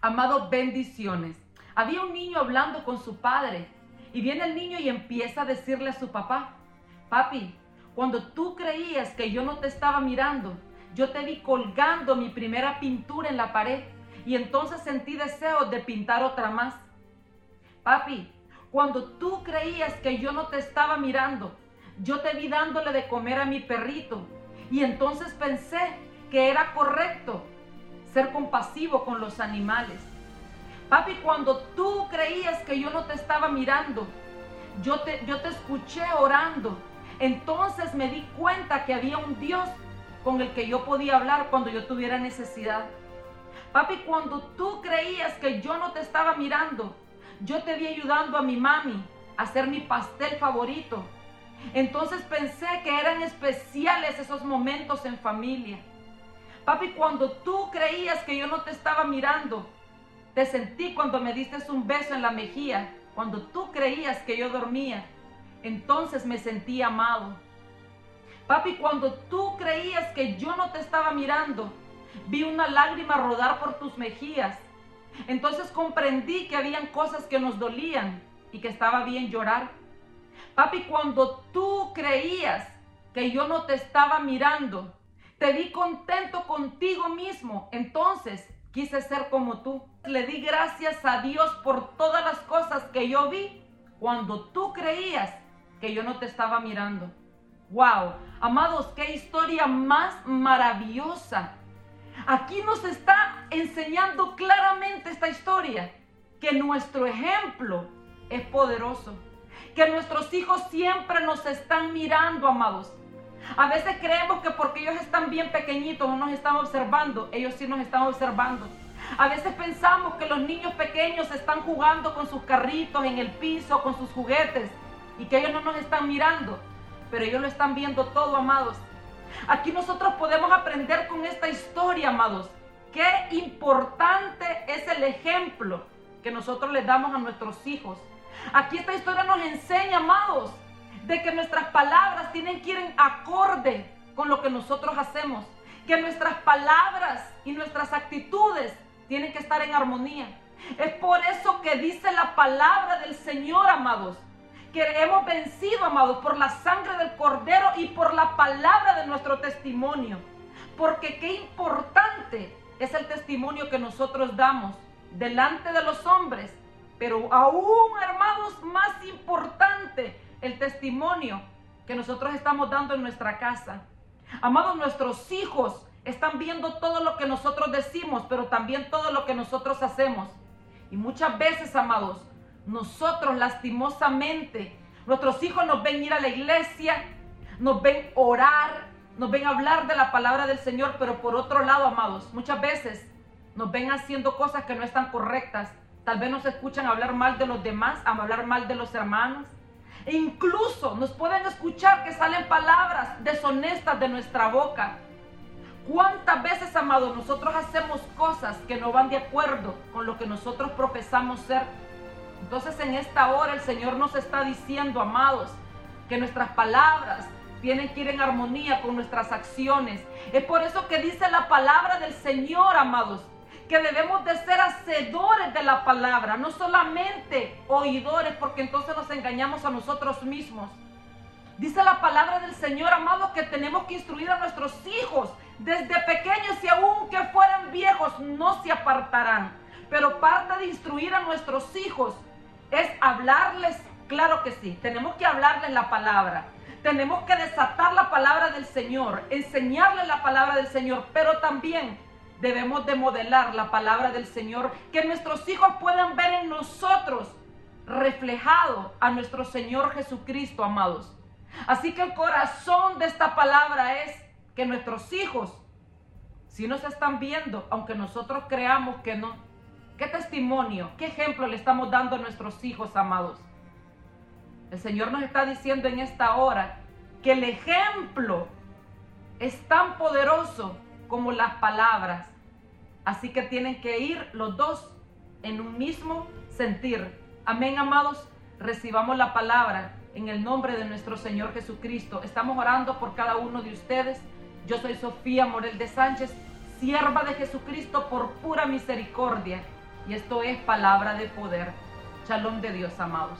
Amado, bendiciones. Había un niño hablando con su padre y viene el niño y empieza a decirle a su papá, papi, cuando tú creías que yo no te estaba mirando, yo te vi colgando mi primera pintura en la pared y entonces sentí deseo de pintar otra más. Papi, cuando tú creías que yo no te estaba mirando, yo te vi dándole de comer a mi perrito y entonces pensé que era correcto ser compasivo con los animales. Papi, cuando tú creías que yo no te estaba mirando, yo te, yo te escuché orando. Entonces me di cuenta que había un Dios con el que yo podía hablar cuando yo tuviera necesidad. Papi, cuando tú creías que yo no te estaba mirando, yo te vi ayudando a mi mami a hacer mi pastel favorito. Entonces pensé que eran especiales esos momentos en familia. Papi, cuando tú creías que yo no te estaba mirando, te sentí cuando me diste un beso en la mejilla, cuando tú creías que yo dormía, entonces me sentí amado. Papi, cuando tú creías que yo no te estaba mirando, vi una lágrima rodar por tus mejillas. Entonces comprendí que habían cosas que nos dolían y que estaba bien llorar. Papi, cuando tú creías que yo no te estaba mirando, te vi contento contigo mismo, entonces quise ser como tú. Le di gracias a Dios por todas las cosas que yo vi cuando tú creías que yo no te estaba mirando. Wow, amados, qué historia más maravillosa. Aquí nos está enseñando claramente esta historia que nuestro ejemplo es poderoso, que nuestros hijos siempre nos están mirando, amados. A veces creemos que porque ellos están bien pequeñitos no nos están observando, ellos sí nos están observando. A veces pensamos que los niños pequeños están jugando con sus carritos en el piso, con sus juguetes, y que ellos no nos están mirando, pero ellos lo están viendo todo, amados. Aquí nosotros podemos aprender con esta historia, amados, qué importante es el ejemplo que nosotros les damos a nuestros hijos. Aquí esta historia nos enseña, amados, de que nuestras palabras tienen que ir en acorde con lo que nosotros hacemos, que nuestras palabras y nuestras actitudes tienen que estar en armonía. Es por eso que dice la palabra del Señor, amados, que hemos vencido, amados, por la sangre del Cordero y por la palabra de nuestro testimonio. Porque qué importante es el testimonio que nosotros damos delante de los hombres, pero aún, hermanos, más importante el testimonio que nosotros estamos dando en nuestra casa. Amados, nuestros hijos están viendo todo lo que nosotros decimos, pero también todo lo que nosotros hacemos. Y muchas veces, amados, nosotros lastimosamente, nuestros hijos nos ven ir a la iglesia, nos ven orar, nos ven hablar de la palabra del Señor, pero por otro lado, amados, muchas veces nos ven haciendo cosas que no están correctas. Tal vez nos escuchan hablar mal de los demás, hablar mal de los hermanos, e incluso nos pueden escuchar que salen palabras deshonestas de nuestra boca. ¿Cuántas veces, amados, nosotros hacemos cosas que no van de acuerdo con lo que nosotros profesamos ser? Entonces en esta hora el Señor nos está diciendo, amados, que nuestras palabras tienen que ir en armonía con nuestras acciones. Es por eso que dice la palabra del Señor, amados, que debemos de ser hacedores de la palabra, no solamente oidores, porque entonces nos engañamos a nosotros mismos. Dice la palabra del Señor, amado, que tenemos que instruir a nuestros hijos desde pequeños y aún que fueran viejos, no se apartarán. Pero parte de instruir a nuestros hijos es hablarles, claro que sí, tenemos que hablarles la palabra. Tenemos que desatar la palabra del Señor, enseñarles la palabra del Señor, pero también debemos de modelar la palabra del Señor, que nuestros hijos puedan ver en nosotros reflejado a nuestro Señor Jesucristo, amados. Así que el corazón de esta palabra es que nuestros hijos, si nos están viendo, aunque nosotros creamos que no, ¿qué testimonio, qué ejemplo le estamos dando a nuestros hijos, amados? El Señor nos está diciendo en esta hora que el ejemplo es tan poderoso como las palabras. Así que tienen que ir los dos en un mismo sentir. Amén, amados. Recibamos la palabra en el nombre de nuestro Señor Jesucristo. Estamos orando por cada uno de ustedes. Yo soy Sofía Morel de Sánchez, sierva de Jesucristo por pura misericordia. Y esto es palabra de poder. Shalom de Dios, amados.